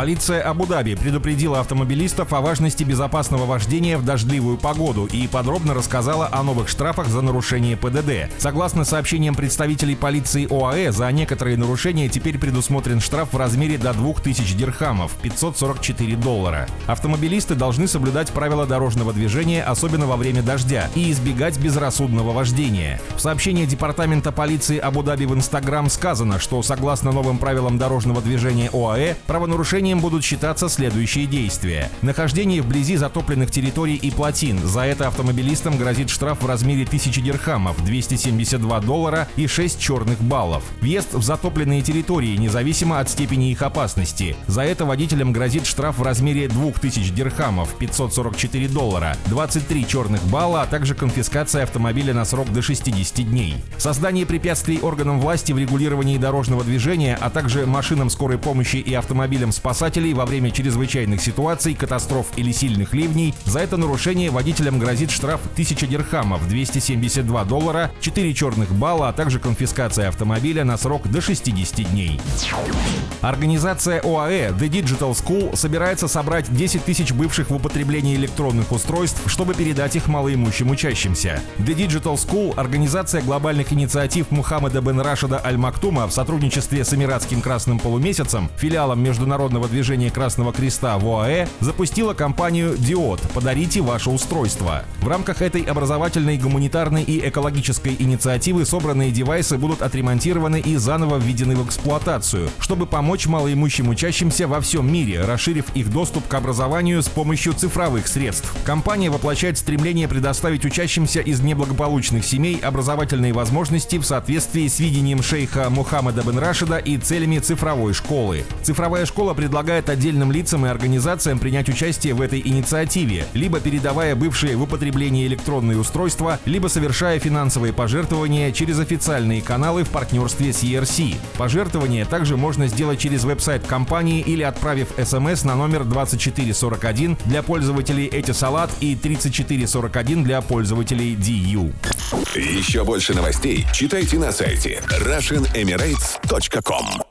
Полиция Абу-Даби предупредила автомобилистов о важности безопасного вождения в дождливую погоду и подробно рассказала о новых штрафах за нарушение ПДД. Согласно сообщениям представителей полиции ОАЭ, за некоторые нарушения теперь предусмотрен штраф в размере до 2000 дирхамов, 544 доллара. Автомобилисты должны соблюдать правила дорожного движения, особенно во время дождя, и избегать безрассудного вождения. В сообщении Департамента полиции Абу-Даби в Инстаграм сказано, что согласно новым правилам дорожного движения ОАЭ, правонарушение нарушением будут считаться следующие действия. Нахождение вблизи затопленных территорий и плотин. За это автомобилистам грозит штраф в размере 1000 дирхамов, 272 доллара и 6 черных баллов. Въезд в затопленные территории, независимо от степени их опасности. За это водителям грозит штраф в размере 2000 дирхамов, 544 доллара, 23 черных балла, а также конфискация автомобиля на срок до 60 дней. Создание препятствий органам власти в регулировании дорожного движения, а также машинам скорой помощи и автомобилям с спасателей во время чрезвычайных ситуаций, катастроф или сильных ливней. За это нарушение водителям грозит штраф 1000 дирхамов, 272 доллара, 4 черных балла, а также конфискация автомобиля на срок до 60 дней. Организация ОАЭ The Digital School собирается собрать 10 тысяч бывших в употреблении электронных устройств, чтобы передать их малоимущим учащимся. The Digital School – организация глобальных инициатив Мухаммада бен Рашида Аль-Мактума в сотрудничестве с Эмиратским Красным Полумесяцем, филиалом Международного Международного движения Красного Креста в ОАЭ запустила кампанию «Диод. Подарите ваше устройство». В рамках этой образовательной, гуманитарной и экологической инициативы собранные девайсы будут отремонтированы и заново введены в эксплуатацию, чтобы помочь малоимущим учащимся во всем мире, расширив их доступ к образованию с помощью цифровых средств. Компания воплощает стремление предоставить учащимся из неблагополучных семей образовательные возможности в соответствии с видением шейха Мухаммада бен Рашида и целями цифровой школы. Цифровая школа предлагает отдельным лицам и организациям принять участие в этой инициативе, либо передавая бывшие в употребление электронные устройства, либо совершая финансовые пожертвования через официальные каналы в партнерстве с ERC. Пожертвования также можно сделать через веб-сайт компании или отправив смс на номер 2441 для пользователей Этисалат и 3441 для пользователей DU. Еще больше новостей читайте на сайте RussianEmirates.com